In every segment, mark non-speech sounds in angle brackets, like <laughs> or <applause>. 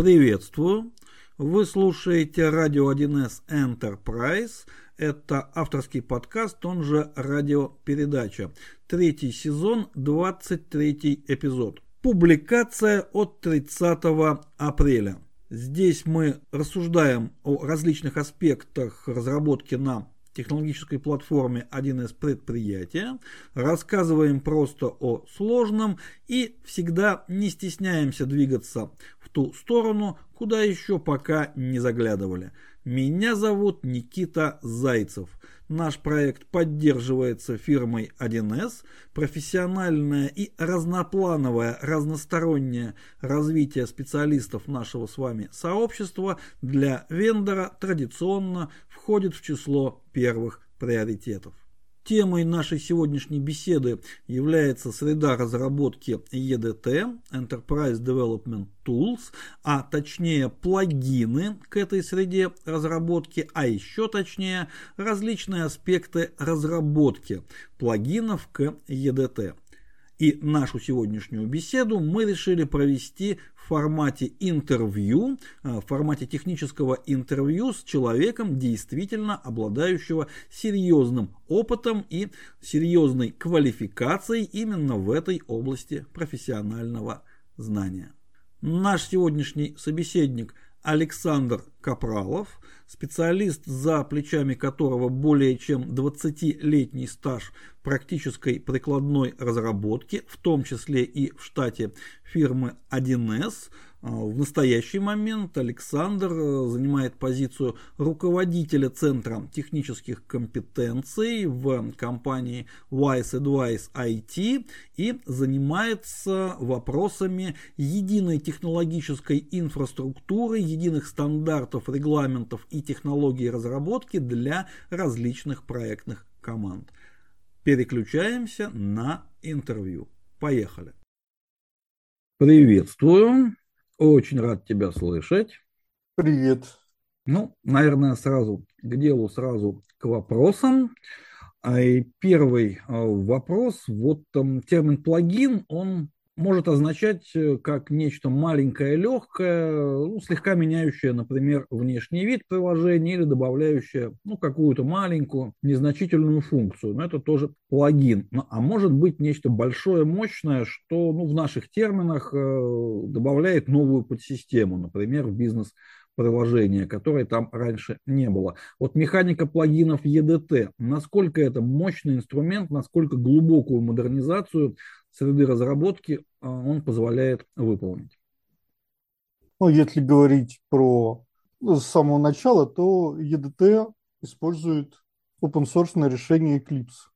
Приветствую! Вы слушаете радио 1С Enterprise. Это авторский подкаст, он же радиопередача. Третий сезон, 23 эпизод. Публикация от 30 апреля. Здесь мы рассуждаем о различных аспектах разработки на технологической платформе 1С предприятия, рассказываем просто о сложном и всегда не стесняемся двигаться в ту сторону, куда еще пока не заглядывали. Меня зовут Никита Зайцев. Наш проект поддерживается фирмой 1С. Профессиональное и разноплановое, разностороннее развитие специалистов нашего с вами сообщества для вендора традиционно входит в число первых приоритетов. Темой нашей сегодняшней беседы является среда разработки EDT, Enterprise Development Tools, а точнее плагины к этой среде разработки, а еще точнее различные аспекты разработки плагинов к EDT. И нашу сегодняшнюю беседу мы решили провести в формате интервью, э, в формате технического интервью с человеком, действительно обладающего серьезным опытом и серьезной квалификацией именно в этой области профессионального знания. Наш сегодняшний собеседник – Александр Капралов, специалист, за плечами которого более чем 20-летний стаж практической прикладной разработки, в том числе и в штате фирмы 1С, а, в настоящий момент Александр э, занимает позицию руководителя Центра технических компетенций в компании Wise Advice IT и занимается вопросами единой технологической инфраструктуры, единых стандартов, регламентов и технологий разработки для различных проектных команд. Переключаемся на интервью. Поехали. Приветствую. Очень рад тебя слышать. Привет. Ну, наверное, сразу к делу, сразу к вопросам. А и первый а, вопрос. Вот там термин плагин, он может означать э, как нечто маленькое, легкое, ну, слегка меняющее, например, внешний вид приложения или добавляющее ну, какую-то маленькую, незначительную функцию. Но это тоже плагин. Ну, а может быть нечто большое, мощное, что ну, в наших терминах э, добавляет новую подсистему, например, в бизнес приложения, которой там раньше не было. Вот механика плагинов EDT, насколько это мощный инструмент, насколько глубокую модернизацию среды разработки а, он позволяет выполнить. Ну, если говорить про ну, с самого начала, то EDT использует open source решение Eclipse.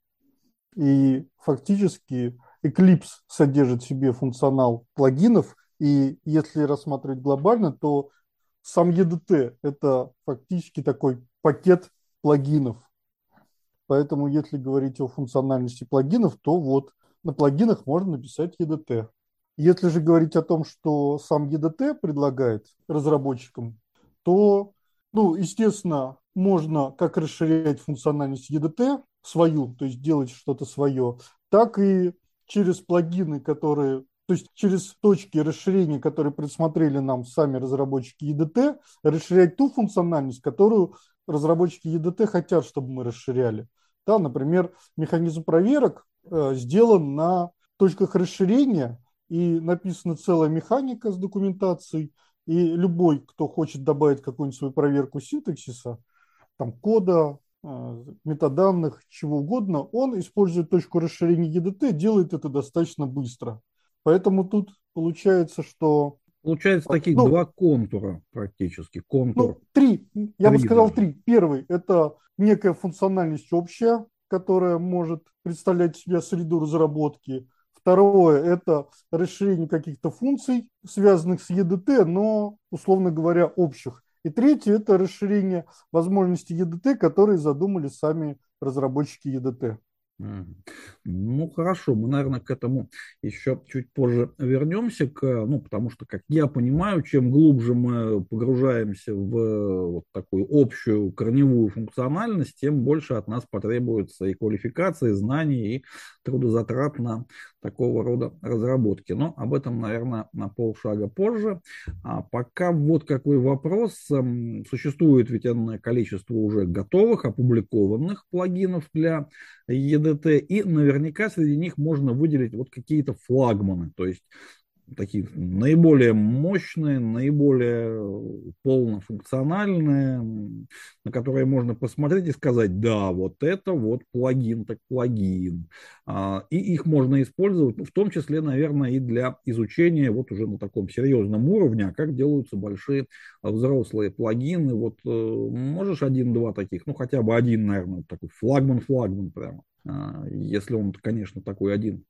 И фактически Eclipse содержит в себе функционал плагинов, и если рассматривать глобально, то сам EDT – это фактически такой пакет плагинов. Поэтому, если говорить о функциональности плагинов, то вот на плагинах можно написать EDT. Если же говорить о том, что сам EDT предлагает разработчикам, то, ну, естественно, можно как расширять функциональность EDT свою, то есть делать что-то свое, так и через плагины, которые то есть через точки расширения, которые предусмотрели нам сами разработчики EDT, расширять ту функциональность, которую разработчики EDT хотят, чтобы мы расширяли. Да, например, механизм проверок сделан на точках расширения, и написана целая механика с документацией, и любой, кто хочет добавить какую-нибудь свою проверку синтаксиса, там кода, э, метаданных, чего угодно, он использует точку расширения EDT, делает это достаточно быстро. Поэтому тут получается, что... Получается таких ну, два контура практически. Контур. Ну, три. Я три бы сказал даже. три. Первый – это некая функциональность общая, которая может представлять себя среду разработки. Второе – это расширение каких-то функций, связанных с EDT, но, условно говоря, общих. И третье – это расширение возможностей EDT, которые задумали сами разработчики EDT. Ну, хорошо, мы, наверное, к этому еще чуть позже вернемся, к, ну, потому что, как я понимаю, чем глубже мы погружаемся в вот такую общую корневую функциональность, тем больше от нас потребуется и квалификации, и знаний, и трудозатрат на такого рода разработки. Но об этом, наверное, на полшага позже. А пока вот какой вопрос. Существует ведь энное количество уже готовых, опубликованных плагинов для EDT, и наверняка среди них можно выделить вот какие-то флагманы, то есть такие наиболее мощные, наиболее полнофункциональные, на которые можно посмотреть и сказать, да, вот это вот плагин, так плагин. А, и их можно использовать, в том числе, наверное, и для изучения вот уже на таком серьезном уровне, а как делаются большие взрослые плагины. Вот э, можешь один-два таких, ну хотя бы один, наверное, такой флагман-флагман прямо. А, если он, конечно, такой один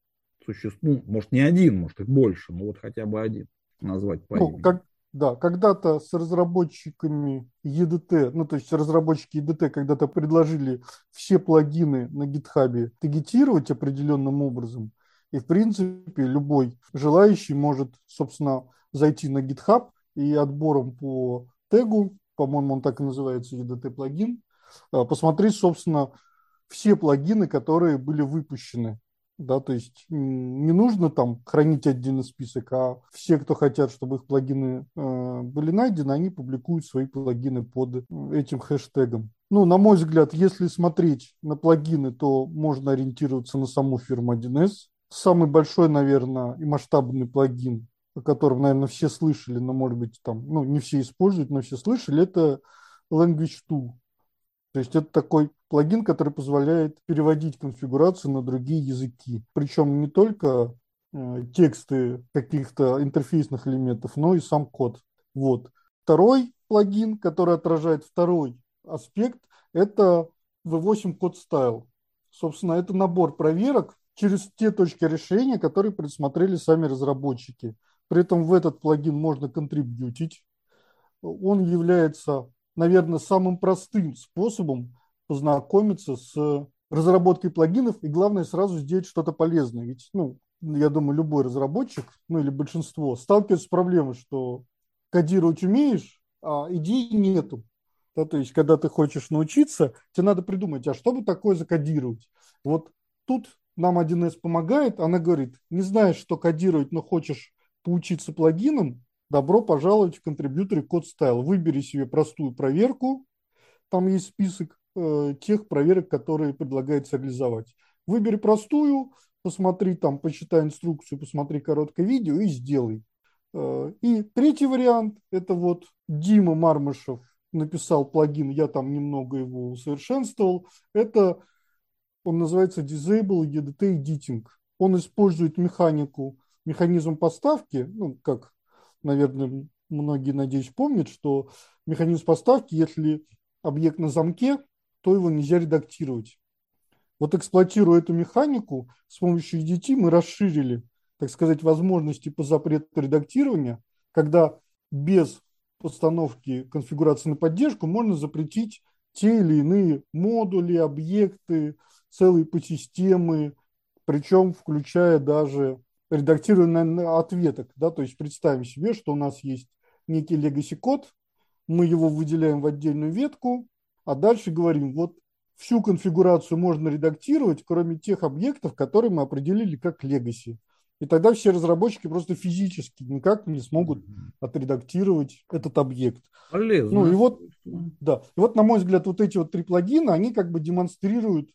существует, ну, может не один, может их больше, но вот хотя бы один назвать по ну, Как, да, когда-то с разработчиками EDT, ну то есть разработчики EDT когда-то предложили все плагины на GitHub тагетировать определенным образом, и в принципе любой желающий может, собственно, зайти на GitHub и отбором по тегу, по-моему, он так и называется, EDT плагин, а, посмотреть, собственно, все плагины, которые были выпущены да, то есть не нужно там хранить отдельный список, а все, кто хотят, чтобы их плагины э, были найдены, они публикуют свои плагины под этим хэштегом. Ну, на мой взгляд, если смотреть на плагины, то можно ориентироваться на саму фирму 1С. Самый большой, наверное, и масштабный плагин, о котором, наверное, все слышали, но, может быть, там, ну, не все используют, но все слышали, это Language Tool. То есть это такой плагин, который позволяет переводить конфигурацию на другие языки. Причем не только э, тексты каких-то интерфейсных элементов, но и сам код. Вот. Второй плагин, который отражает второй аспект, это V8 Code Style. Собственно, это набор проверок через те точки решения, которые предусмотрели сами разработчики. При этом в этот плагин можно контрибьютить. Он является наверное, самым простым способом познакомиться с разработкой плагинов и, главное, сразу сделать что-то полезное. Ведь, ну, я думаю, любой разработчик, ну или большинство, сталкивается с проблемой, что кодировать умеешь, а идей нету. Да, то есть, когда ты хочешь научиться, тебе надо придумать, а что бы такое закодировать. Вот тут нам 1С помогает, она говорит, не знаешь, что кодировать, но хочешь поучиться плагинам, добро пожаловать в контрибьюторе код стайл. Выбери себе простую проверку, там есть список тех проверок, которые предлагается реализовать. Выбери простую, посмотри там, почитай инструкцию, посмотри короткое видео и сделай. Э, и третий вариант, это вот Дима Мармышев написал плагин, я там немного его усовершенствовал. Это он называется Disable EDT Editing. Он использует механику, механизм поставки, ну, как наверное, многие, надеюсь, помнят, что механизм поставки, если объект на замке, то его нельзя редактировать. Вот эксплуатируя эту механику, с помощью EDT мы расширили, так сказать, возможности по запрету редактирования, когда без постановки конфигурации на поддержку можно запретить те или иные модули, объекты, целые подсистемы, причем включая даже редактирование ответок. Да? То есть представим себе, что у нас есть некий legacy код, мы его выделяем в отдельную ветку, а дальше говорим, вот всю конфигурацию можно редактировать, кроме тех объектов, которые мы определили как legacy. И тогда все разработчики просто физически никак не смогут отредактировать этот объект. Полезно. Ну и вот, да. И вот, на мой взгляд, вот эти вот три плагина, они как бы демонстрируют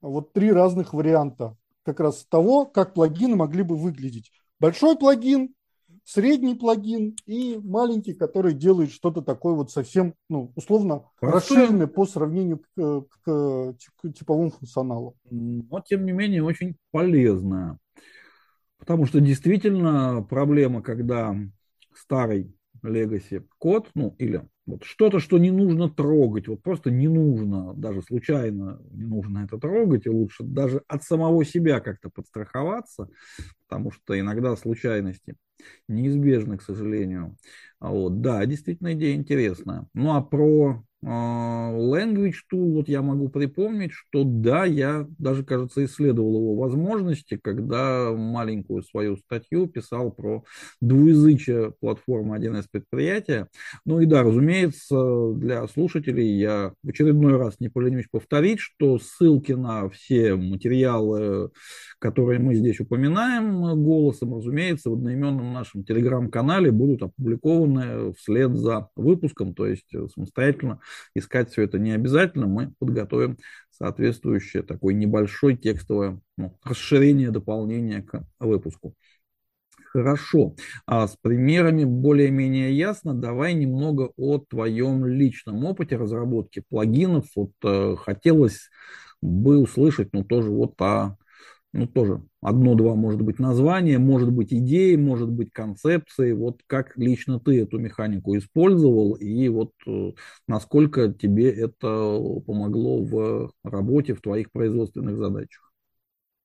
вот три разных варианта как раз того, как плагины могли бы выглядеть. Большой плагин, средний плагин и маленький, который делает что-то такое вот совсем, ну, условно, расширенное по сравнению к, к, к типовому функционалу. Но, тем не менее, очень полезное. Потому что действительно проблема, когда старый legacy код, ну, или вот что-то, что не нужно трогать, вот просто не нужно, даже случайно не нужно это трогать, и лучше даже от самого себя как-то подстраховаться, потому что иногда случайности неизбежны, к сожалению. Вот, да, действительно идея интересная. Ну а про Language Tool, вот я могу припомнить, что да, я даже, кажется, исследовал его возможности, когда маленькую свою статью писал про двуязычие платформы 1С предприятия. Ну и да, разумеется, для слушателей я в очередной раз не поленюсь повторить, что ссылки на все материалы, которые мы здесь упоминаем голосом, разумеется, в одноименном нашем телеграм-канале будут опубликованы вслед за выпуском, то есть самостоятельно искать все это не обязательно, мы подготовим соответствующее такое небольшое текстовое ну, расширение, дополнение к выпуску. Хорошо. А с примерами более-менее ясно. Давай немного о твоем личном опыте разработки плагинов. Вот э, хотелось бы услышать, ну, тоже вот о ну, тоже одно-два, может быть, названия, может быть, идеи, может быть, концепции. Вот как лично ты эту механику использовал и вот э, насколько тебе это помогло в работе, в твоих производственных задачах?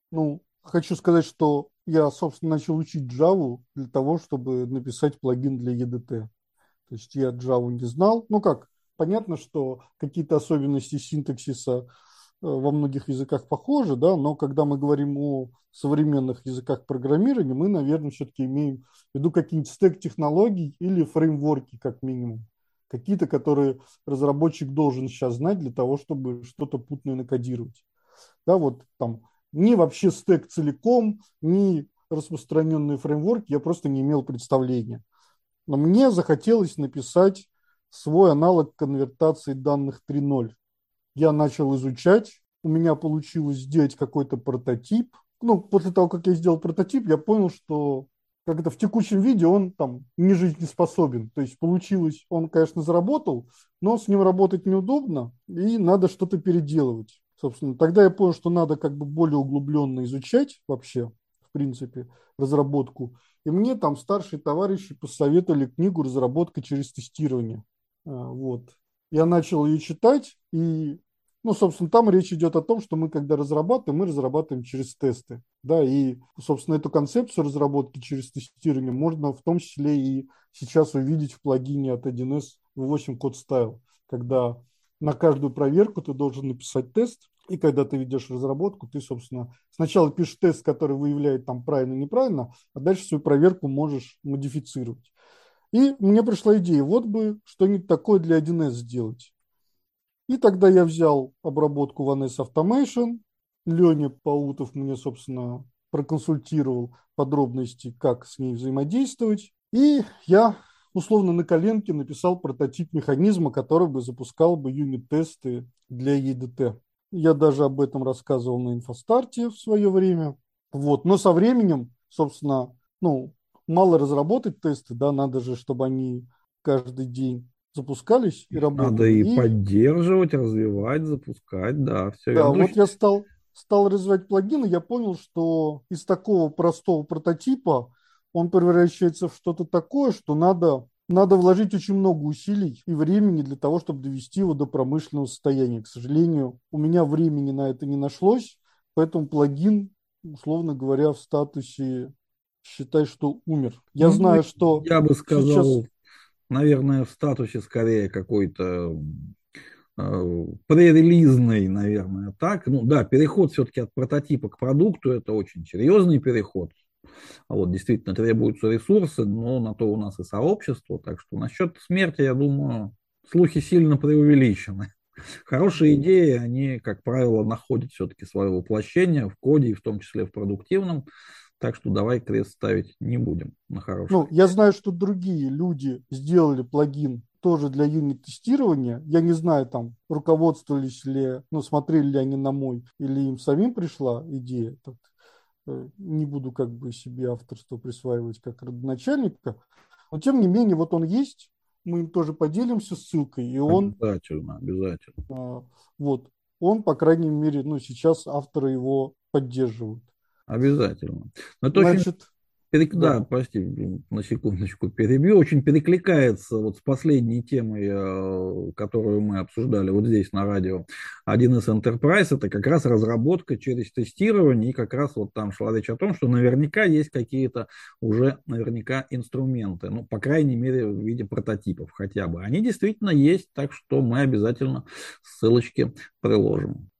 Ну, хочу сказать, что я, собственно, начал учить Java для того, чтобы написать плагин для EDT. То есть я Java не знал. Ну как, понятно, что какие-то особенности синтаксиса во многих языках похожи, да, но когда мы говорим о современных языках программирования, мы, наверное, все-таки имеем в виду какие-нибудь стек технологий или фреймворки, как минимум. Какие-то, которые разработчик должен сейчас знать для того, чтобы что-то путное накодировать. Да, вот там ни вообще стек целиком, ни распространенные фреймворки, я просто не имел представления. Но мне захотелось написать свой аналог конвертации данных 3.0 я начал изучать, у меня получилось сделать какой-то прототип. Ну, после того, как я сделал прототип, я понял, что как это в текущем виде он там не жизнеспособен. То есть получилось, он, конечно, заработал, но с ним работать неудобно, и надо что-то переделывать. Собственно, тогда я понял, что надо как бы более углубленно изучать вообще, в принципе, разработку. И мне там старшие товарищи посоветовали книгу «Разработка через тестирование». А, вот. Я начал ее читать, и ну, собственно, там речь идет о том, что мы, когда разрабатываем, мы разрабатываем через тесты. Да, и, собственно, эту концепцию разработки через тестирование можно в том числе и сейчас увидеть в плагине от 1С V8 Code Style, когда на каждую проверку ты должен написать тест, и когда ты ведешь разработку, ты, собственно, сначала пишешь тест, который выявляет там правильно и неправильно, а дальше свою проверку можешь модифицировать. И мне пришла идея, вот бы что-нибудь такое для 1С сделать. И тогда я взял обработку NS Automation. Леня Паутов мне, собственно, проконсультировал подробности, как с ней взаимодействовать. И я условно на коленке написал прототип механизма, который бы запускал бы юнит-тесты для EDT. Я даже об этом рассказывал на инфостарте в свое время. Вот. Но со временем, собственно, ну, мало разработать тесты, да, надо же, чтобы они каждый день запускались и работали. Надо и, и поддерживать, развивать, запускать, да, все Да, верно. вот я стал, стал развивать плагины, я понял, что из такого простого прототипа он превращается в что-то такое, что надо, надо вложить очень много усилий и времени для того, чтобы довести его до промышленного состояния. К сожалению, у меня времени на это не нашлось, поэтому плагин, условно говоря, в статусе считай, что умер. Я ну, знаю, что я бы сказал, сейчас наверное, в статусе скорее какой-то э, пререлизный, наверное, так. Ну да, переход все-таки от прототипа к продукту – это очень серьезный переход. А вот действительно требуются ресурсы, но на то у нас и сообщество. Так что насчет смерти, я думаю, слухи сильно преувеличены. <laughs> Хорошие идеи, они, как правило, находят все-таки свое воплощение в коде, и в том числе в продуктивном. Так что давай крест ставить не будем на хороший. Ну, я знаю, что другие люди сделали плагин тоже для юнит-тестирования. Я не знаю, там, руководствовались ли, ну, смотрели ли они на мой, или им самим пришла идея. Тут, э, не буду как бы себе авторство присваивать как родоначальника. Но, тем не менее, вот он есть, мы им тоже поделимся ссылкой, и он... Обязательно, обязательно. А, вот, он, по крайней мере, ну, сейчас авторы его поддерживают. Обязательно. Но это Значит... очень Перек... Да. да, прости, на секундочку перебью. Очень перекликается вот с последней темой, э, которую мы обсуждали вот здесь на радио. 1С Enterprise – это как раз разработка через тестирование, и как раз вот там шла речь о том, что наверняка есть какие-то уже наверняка инструменты, ну, по крайней мере, в виде прототипов хотя бы. Они действительно есть, так что мы обязательно ссылочки приложим.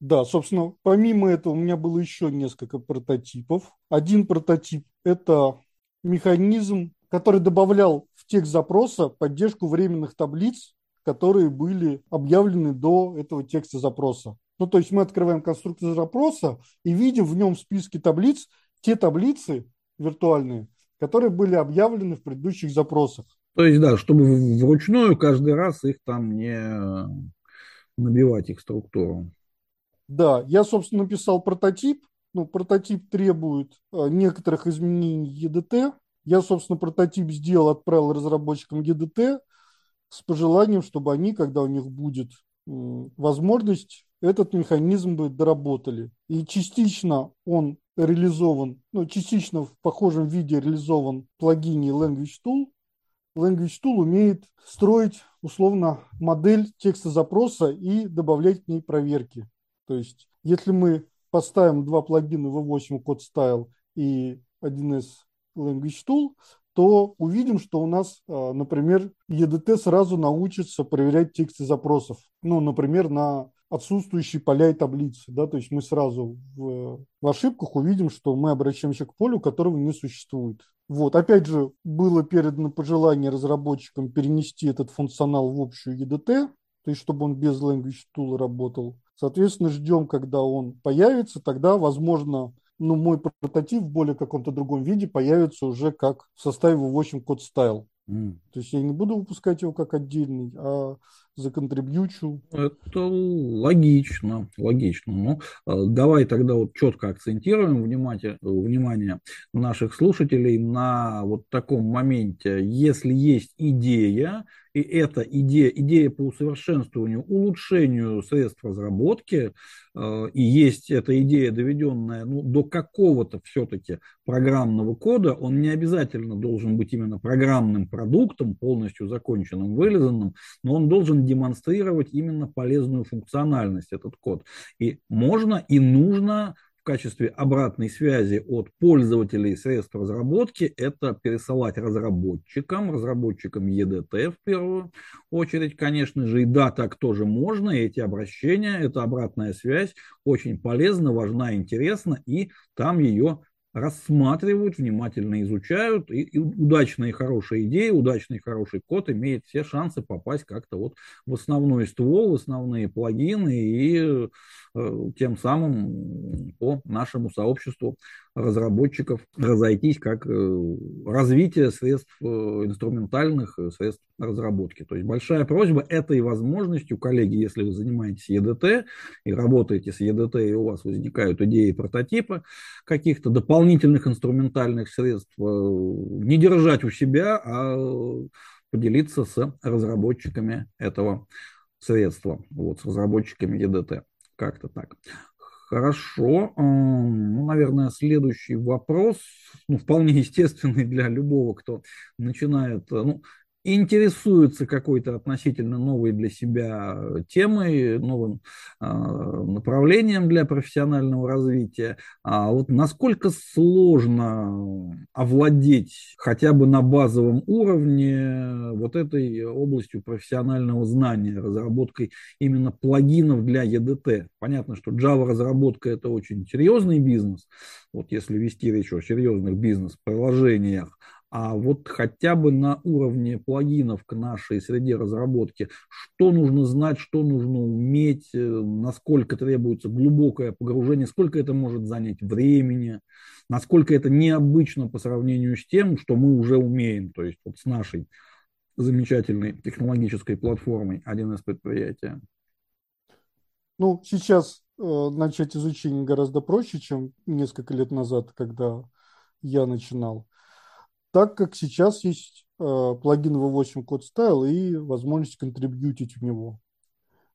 Да, собственно, помимо этого у меня было еще несколько прототипов. Один прототип – это механизм, который добавлял в текст запроса поддержку временных таблиц, которые были объявлены до этого текста запроса. Ну, то есть мы открываем конструктор запроса и видим в нем в списке таблиц те таблицы виртуальные, которые были объявлены в предыдущих запросах. То есть, да, чтобы вручную каждый раз их там не набивать их структуру. Да, я, собственно, написал прототип. Ну, прототип требует э, некоторых изменений EDT. Я, собственно, прототип сделал, отправил разработчикам EDT с пожеланием, чтобы они, когда у них будет возможность, этот механизм бы доработали. И частично он реализован, ну, частично в похожем виде реализован в плагине Language Tool. Language Tool умеет строить условно модель текста запроса и добавлять к ней проверки. То есть, если мы поставим два плагина V8 Code Style и 1С Language Tool, то увидим, что у нас, а, например, EDT сразу научится проверять тексты запросов. Ну, например, на отсутствующие поля и таблицы. Да? То есть мы сразу в, в ошибках увидим, что мы обращаемся к полю, которого не существует. Вот. Опять же, было передано пожелание разработчикам перенести этот функционал в общую EDT, то есть чтобы он без Language Tool работал. Соответственно, ждем, когда он появится, тогда, возможно, ну, мой прототип в более каком-то другом виде появится уже как в составе V8 Code Style. Mm. То есть я не буду выпускать его как отдельный, а законтрибьючу. Это логично, логично. Ну, э, давай тогда вот четко акцентируем внимание, внимание наших слушателей на вот таком моменте. Если есть идея, и эта идея, идея по усовершенствованию, улучшению средств разработки, э, и есть эта идея, доведенная ну, до какого-то все-таки программного кода, он не обязательно должен быть именно программным продуктом, полностью законченным, вылизанным, но он должен демонстрировать именно полезную функциональность, этот код. И можно и нужно качестве обратной связи от пользователей средств разработки это пересылать разработчикам, разработчикам EDT в первую очередь, конечно же. И да, так тоже можно. И эти обращения, эта обратная связь очень полезна, важна, интересна, и там ее рассматривают, внимательно изучают, и, и удачная и хорошая идея, удачный хороший код имеет все шансы попасть как-то вот в основной ствол, в основные плагины и тем самым по нашему сообществу разработчиков разойтись как э, развитие средств э, инструментальных, э, средств разработки. То есть большая просьба этой возможностью, коллеги, если вы занимаетесь EDT и работаете с EDT, и у вас возникают идеи прототипа каких-то дополнительных инструментальных средств, не держать у себя, а поделиться с разработчиками этого средства, вот, с разработчиками EDT. Как-то так. Хорошо. Ну, наверное, следующий вопрос, ну, вполне <laughs> естественный для любого, кто начинает, ну, интересуется какой-то относительно новой для себя темой, новым э, направлением для профессионального развития. А вот насколько сложно овладеть хотя бы на базовом уровне вот этой областью профессионального знания, разработкой именно плагинов для EDT? Понятно, что Java разработка это очень серьезный бизнес. Вот если вести речь о серьезных бизнес-приложениях, а вот хотя бы на уровне плагинов к нашей среде разработки, что нужно знать, что нужно уметь, э, насколько требуется глубокое погружение, сколько это может занять времени, насколько это необычно по сравнению с тем, что мы уже умеем, то есть вот с нашей замечательной технологической платформой 1С предприятия. Ну, сейчас э, начать изучение гораздо проще, чем несколько лет назад, когда я начинал так как сейчас есть э, плагин V8 Code Style и возможность контрибьютить в него.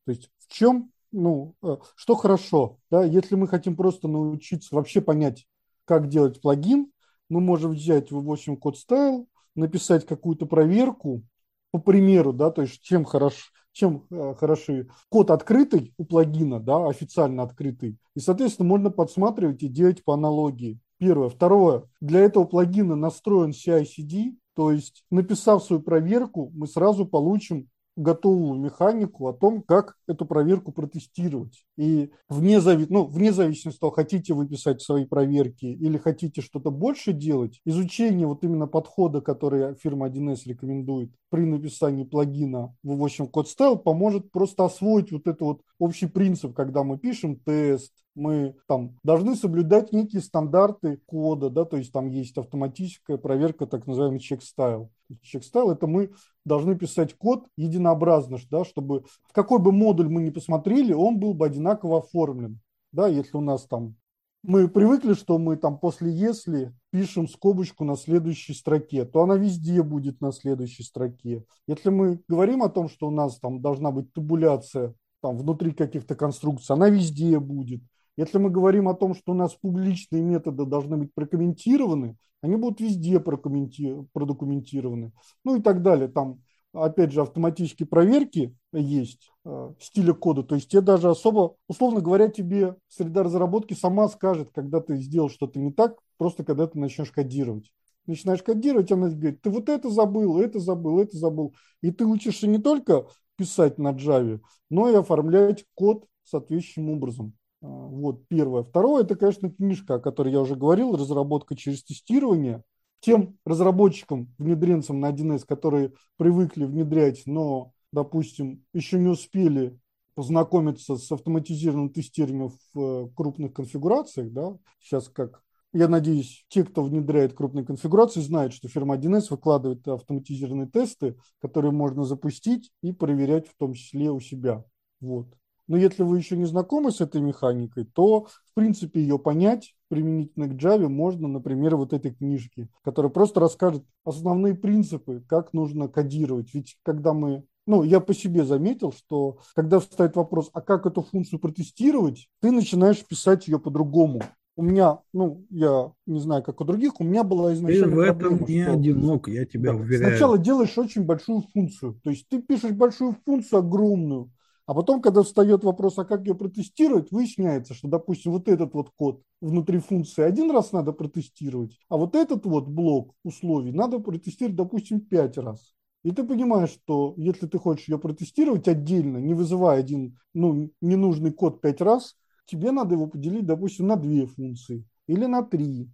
То есть в чем, ну, э, что хорошо, да, если мы хотим просто научиться вообще понять, как делать плагин, мы можем взять V8 код style, написать какую-то проверку, по примеру, да, то есть чем хорош, чем э, хороши код открытый у плагина, да, официально открытый, и, соответственно, можно подсматривать и делать по аналогии. Первое. Второе. Для этого плагина настроен CI-CD, то есть, написав свою проверку, мы сразу получим готовую механику о том, как эту проверку протестировать. И вне, зави... ну, вне зависимости от того, хотите вы писать свои проверки или хотите что-то больше делать, изучение вот именно подхода, который фирма 1С рекомендует при написании плагина в V8 Code Style, поможет просто освоить вот этот вот общий принцип, когда мы пишем тест, мы там должны соблюдать некие стандарты кода, да, то есть там есть автоматическая проверка, так называемый check style. Check style это мы должны писать код единообразно, да, чтобы в какой бы модуль мы ни посмотрели, он был бы одинаково оформлен. Да, если у нас там мы привыкли, что мы там после если пишем скобочку на следующей строке, то она везде будет на следующей строке. Если мы говорим о том, что у нас там должна быть табуляция там внутри каких-то конструкций, она везде будет. Если мы говорим о том, что у нас публичные методы должны быть прокомментированы, они будут везде продокументированы. Ну и так далее. Там, опять же, автоматические проверки есть э, стиля кода. То есть тебе даже особо, условно говоря, тебе среда разработки сама скажет, когда ты сделал что-то не так, просто когда ты начнешь кодировать. Начинаешь кодировать, она говорит, ты вот это забыл, это забыл, это забыл. И ты учишься не только писать на Java, но и оформлять код соответствующим образом. А, вот первое. Второе, это, конечно, книжка, о которой я уже говорил, разработка через тестирование. Тем разработчикам, внедренцам на 1С, которые привыкли внедрять, но, допустим, еще не успели познакомиться с автоматизированным тестированием в э, крупных конфигурациях, да, сейчас как я надеюсь, те, кто внедряет крупные конфигурации, знают, что фирма 1С выкладывает автоматизированные тесты, которые можно запустить и проверять в том числе у себя. Вот. Но если вы еще не знакомы с этой механикой, то, в принципе, ее понять применительно к Java можно, например, вот этой книжки, которая просто расскажет основные принципы, как нужно кодировать. Ведь когда мы ну, я по себе заметил, что когда встает вопрос, а как эту функцию протестировать, ты начинаешь писать ее по-другому. У меня, ну, я не знаю, как у других, у меня была изначально Ты в этом проблема, не что... одинок, я тебя да, уверяю. Сначала делаешь очень большую функцию, то есть ты пишешь большую функцию огромную, а потом, когда встает вопрос, а как ее протестировать, выясняется, что, допустим, вот этот вот код внутри функции один раз надо протестировать, а вот этот вот блок условий надо протестировать, допустим, пять раз. И ты понимаешь, что если ты хочешь ее протестировать отдельно, не вызывая один ну, ненужный код пять раз, тебе надо его поделить, допустим, на две функции или на три.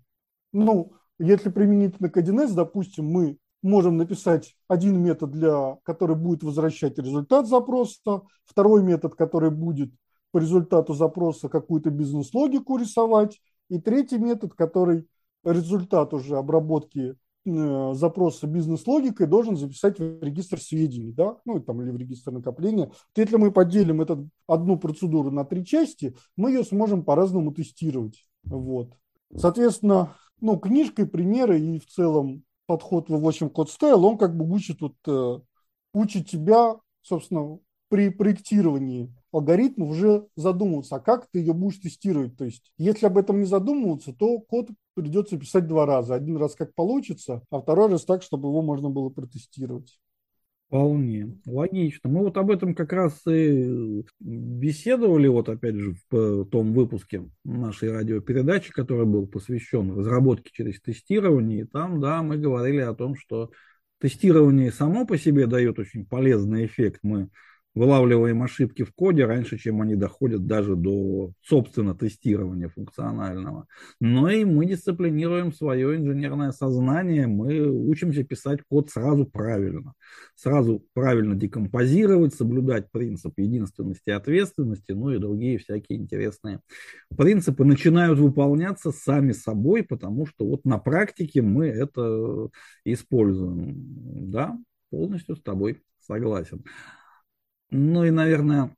Ну, если применительно к 1С, допустим, мы можем написать один метод, для, который будет возвращать результат запроса, второй метод, который будет по результату запроса какую-то бизнес-логику рисовать, и третий метод, который результат уже обработки э, запроса бизнес-логикой должен записать в регистр сведений, да, ну там или в регистр накопления. То если мы поделим эту одну процедуру на три части, мы ее сможем по-разному тестировать. Вот. Соответственно, ну, книжкой примеры и в целом подход в 8 код стайл, он как бы учит, вот, э, учит тебя, собственно, при проектировании алгоритма уже задумываться, а как ты ее будешь тестировать. То есть, если об этом не задумываться, то код придется писать два раза. Один раз как получится, а второй раз так, чтобы его можно было протестировать. Вполне. Логично. Мы вот об этом как раз и беседовали, вот опять же, в том выпуске нашей радиопередачи, который был посвящен разработке через тестирование. И там, да, мы говорили о том, что тестирование само по себе дает очень полезный эффект. Мы вылавливаем ошибки в коде раньше, чем они доходят даже до, собственно, тестирования функционального. Но и мы дисциплинируем свое инженерное сознание, мы учимся писать код сразу правильно. Сразу правильно декомпозировать, соблюдать принцип единственности и ответственности, ну и другие всякие интересные принципы начинают выполняться сами собой, потому что вот на практике мы это используем. Да, полностью с тобой согласен. Ну и, наверное,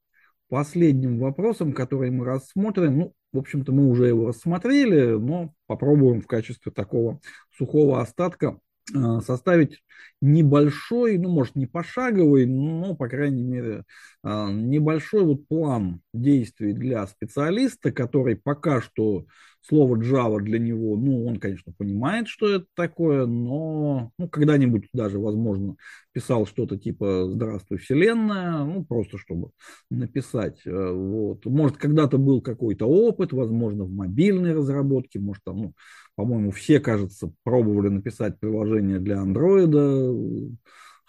последним вопросом, который мы рассмотрим, ну, в общем-то, мы уже его рассмотрели, но попробуем в качестве такого сухого остатка э, составить небольшой, ну, может, не пошаговый, но, по крайней мере, э, небольшой вот план действий для специалиста, который пока что слово Java для него, ну, он, конечно, понимает, что это такое, но ну, когда-нибудь даже, возможно, писал что-то типа «Здравствуй, Вселенная», ну, просто чтобы написать. Э, вот. Может, когда-то был какой-то опыт, возможно, в мобильной разработке, может, там, ну, по-моему, все, кажется, пробовали написать приложение для андроида,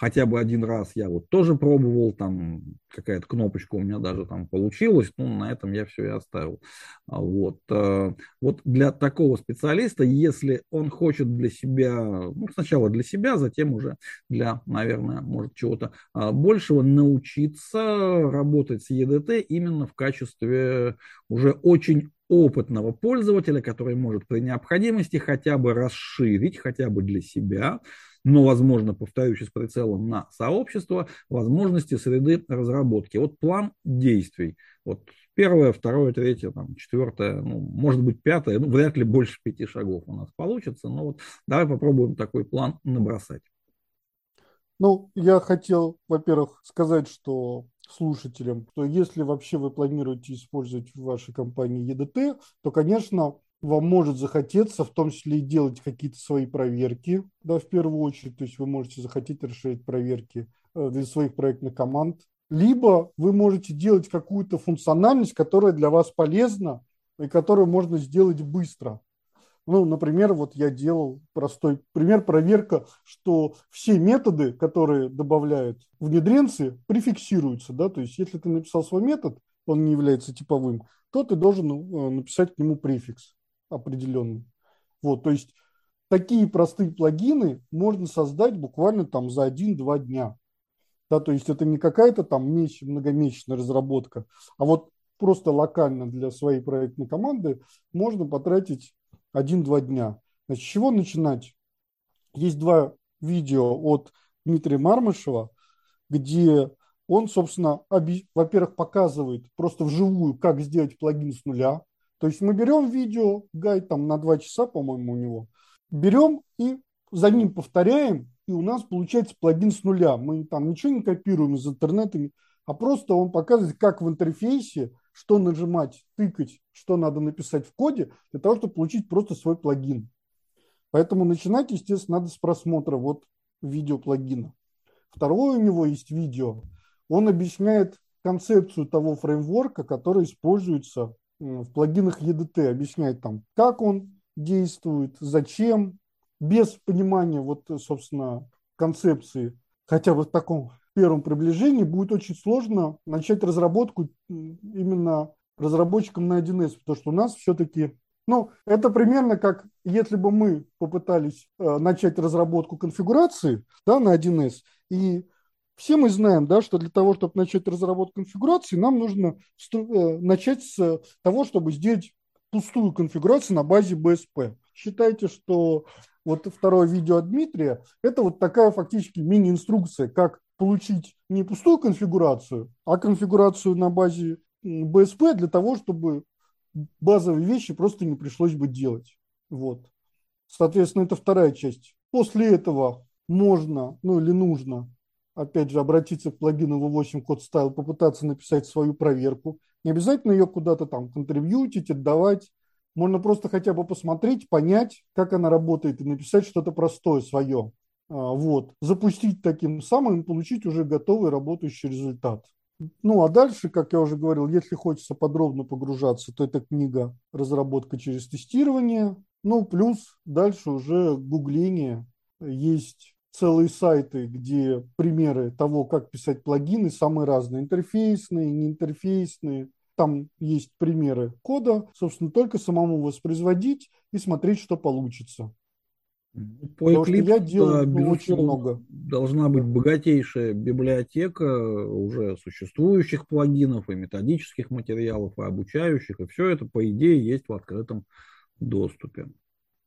хотя бы один раз я вот тоже пробовал, там какая-то кнопочка у меня даже там получилась, ну, на этом я все и оставил. А вот. Э, вот для такого специалиста, если он хочет для себя, ну, сначала для себя, затем уже для, наверное, может, чего-то а, большего, научиться работать с EDT именно в качестве уже очень опытного пользователя, который может при необходимости хотя бы расширить, хотя бы для себя, но, возможно, повторюсь, с прицелом на сообщество, возможности среды разработки. Вот план действий. Вот первое, второе, третье, там, четвертое, ну, может быть, пятое, ну, вряд ли больше пяти шагов у нас получится, но вот давай попробуем такой план набросать. Ну, я хотел, во-первых, сказать, что слушателям, что если вообще вы планируете использовать в вашей компании EDT, то, конечно, вам может захотеться в том числе и делать какие-то свои проверки, да, в первую очередь, то есть вы можете захотеть расширить проверки э, для своих проектных команд, либо вы можете делать какую-то функциональность, которая для вас полезна и которую можно сделать быстро. Ну, например, вот я делал простой пример, проверка, что все методы, которые добавляют внедренцы, префиксируются. Да? То есть, если ты написал свой метод, он не является типовым, то ты должен э, написать к нему префикс определенный. Вот, то есть такие простые плагины можно создать буквально там за один-два дня. Да, то есть это не какая-то там месяц, многомесячная разработка, а вот просто локально для своей проектной команды можно потратить один-два дня. Значит, с чего начинать? Есть два видео от Дмитрия Мармышева, где он, собственно, во-первых, показывает просто вживую, как сделать плагин с нуля. То есть мы берем видео, гайд там на два часа, по-моему, у него, берем и за ним повторяем, и у нас получается плагин с нуля. Мы там ничего не копируем из интернета, а просто он показывает, как в интерфейсе, что нажимать, тыкать, что надо написать в коде, для того, чтобы получить просто свой плагин. Поэтому начинать, естественно, надо с просмотра вот видео плагина. Второе у него есть видео. Он объясняет концепцию того фреймворка, который используется в плагинах EDT, объясняет там, как он действует, зачем, без понимания вот, собственно, концепции, хотя бы в таком первом приближении будет очень сложно начать разработку именно разработчикам на 1С, потому что у нас все-таки, ну, это примерно как если бы мы попытались э, начать разработку конфигурации да, на 1С, и все мы знаем, да, что для того, чтобы начать разработку конфигурации, нам нужно э, начать с того, чтобы сделать пустую конфигурацию на базе BSP. Считайте, что вот второе видео от Дмитрия, это вот такая фактически мини-инструкция, как получить не пустую конфигурацию, а конфигурацию на базе BSP для того, чтобы базовые вещи просто не пришлось бы делать. Вот. Соответственно, это вторая часть. После этого можно, ну или нужно опять же, обратиться к плагину V8 Code Style, попытаться написать свою проверку. Не обязательно ее куда-то там контрибьютить, отдавать. Можно просто хотя бы посмотреть, понять, как она работает и написать что-то простое свое. А, вот. Запустить таким самым получить уже готовый работающий результат. Ну, а дальше, как я уже говорил, если хочется подробно погружаться, то это книга «Разработка через тестирование». Ну, плюс дальше уже гугление. Есть целые сайты, где примеры того, как писать плагины, самые разные, интерфейсные, неинтерфейсные. Там есть примеры кода, собственно, только самому воспроизводить и смотреть, что получится. По Eclipse, я делаю ну, очень много. Должна быть богатейшая библиотека уже существующих плагинов и методических материалов, и обучающих, и все это, по идее, есть в открытом доступе.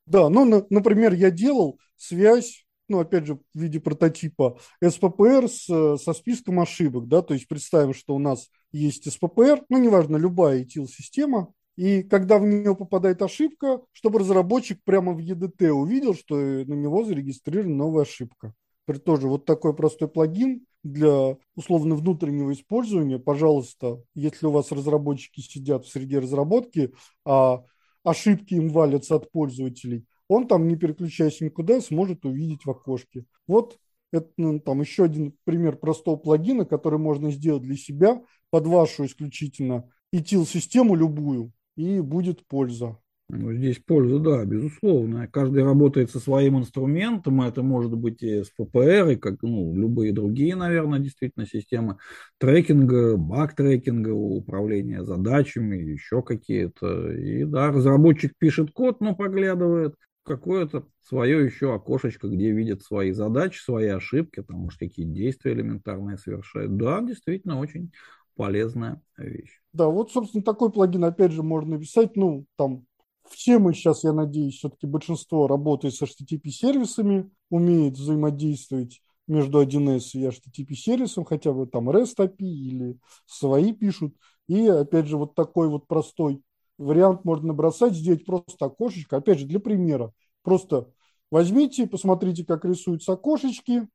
Да, ну, например, я делал связь ну, опять же, в виде прототипа СППР с, со списком ошибок, да, то есть представим, что у нас есть СППР, ну, неважно, любая ETL-система, и когда в нее попадает ошибка, чтобы разработчик прямо в EDT увидел, что на него зарегистрирована новая ошибка. Теперь тоже вот такой простой плагин для условно внутреннего использования. Пожалуйста, если у вас разработчики сидят в среде разработки, а ошибки им валятся от пользователей, он там, не переключаясь никуда, сможет увидеть в окошке. Вот это ну, там еще один пример простого плагина, который можно сделать для себя под вашу исключительно ETL-систему любую, и будет польза. Ну, здесь польза, да, безусловно. Каждый работает со своим инструментом, это может быть и с PPR, и как ну, любые другие, наверное, действительно системы трекинга, баг-трекинга, управления задачами, еще какие-то. И да, разработчик пишет код, но поглядывает какое-то свое еще окошечко, где видит свои задачи, свои ошибки, там, может, какие действия элементарные совершает. Да, действительно, очень полезная вещь. Да, вот, собственно, такой плагин, опять же, можно написать, ну, там, все мы сейчас, я надеюсь, все-таки большинство работает с HTTP-сервисами, умеет взаимодействовать между 1С и HTTP-сервисом, хотя бы там REST API или свои пишут. И, опять же, вот такой вот простой вариант можно набросать, сделать просто окошечко. Опять же, для примера. Просто возьмите, посмотрите, как рисуются окошечки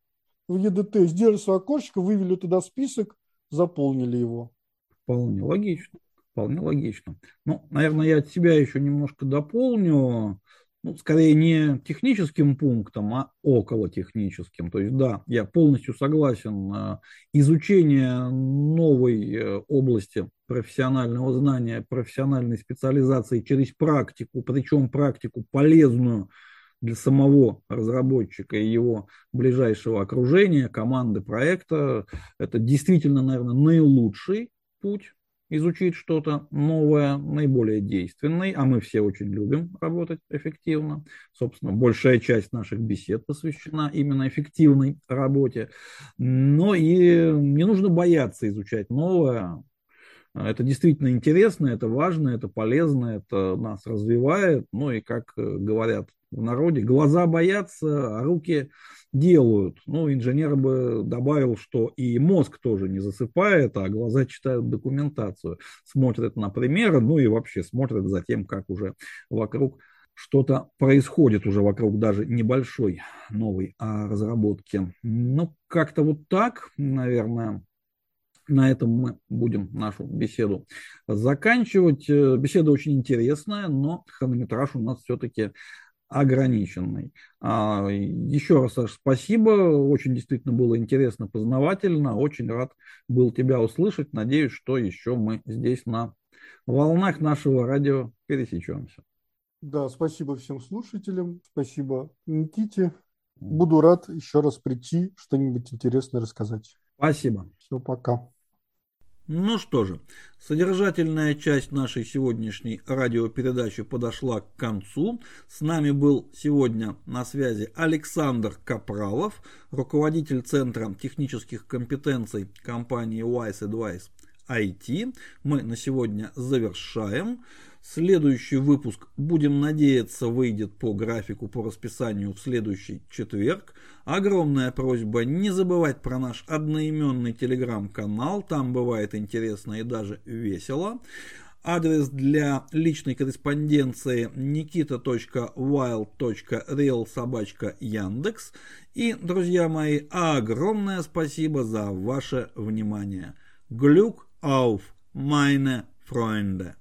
в EDT, сделали свое окошечко, вывели туда список, заполнили его. Вполне логично. Вполне логично. Ну, наверное, я от себя еще немножко дополню. Ну, скорее не техническим пунктом, а около техническим. То есть, да, я полностью согласен. Э, изучение новой э, области профессионального знания, профессиональной специализации через практику, причем практику полезную для самого разработчика и его ближайшего окружения, команды проекта, это действительно, наверное, наилучший путь изучить что-то новое, наиболее действенный, а мы все очень любим работать эффективно. Собственно, большая часть наших бесед посвящена именно эффективной работе. Но и не нужно бояться изучать новое. Это действительно интересно, это важно, это полезно, это нас развивает. Ну и, как говорят в народе, глаза боятся, а руки делают. Ну, инженер бы добавил, что и мозг тоже не засыпает, а глаза читают документацию, смотрят на примеры, ну и вообще смотрят за тем, как уже вокруг что-то происходит уже вокруг даже небольшой новой а, разработки. Ну, как-то вот так, наверное, на этом мы будем нашу беседу заканчивать. Э, беседа очень интересная, но хронометраж у нас все-таки ограниченный. А, еще раз, Саш, спасибо. Очень действительно было интересно, познавательно. Очень рад был тебя услышать. Надеюсь, что еще мы здесь на волнах нашего радио пересечемся. Да, спасибо всем слушателям. Спасибо Никите. Буду рад еще раз прийти, что-нибудь интересное рассказать. Спасибо. Все, пока. Ну что же, содержательная часть нашей сегодняшней радиопередачи подошла к концу. С нами был сегодня на связи Александр Капралов, руководитель Центра технических компетенций компании Wise Advice IT. Мы на сегодня завершаем. Следующий выпуск, будем надеяться, выйдет по графику, по расписанию в следующий четверг. Огромная просьба не забывать про наш одноименный телеграм-канал, там бывает интересно и даже весело. Адрес для личной корреспонденции nikita.wild.real И, друзья мои, огромное спасибо за ваше внимание. Glück auf, meine Freunde!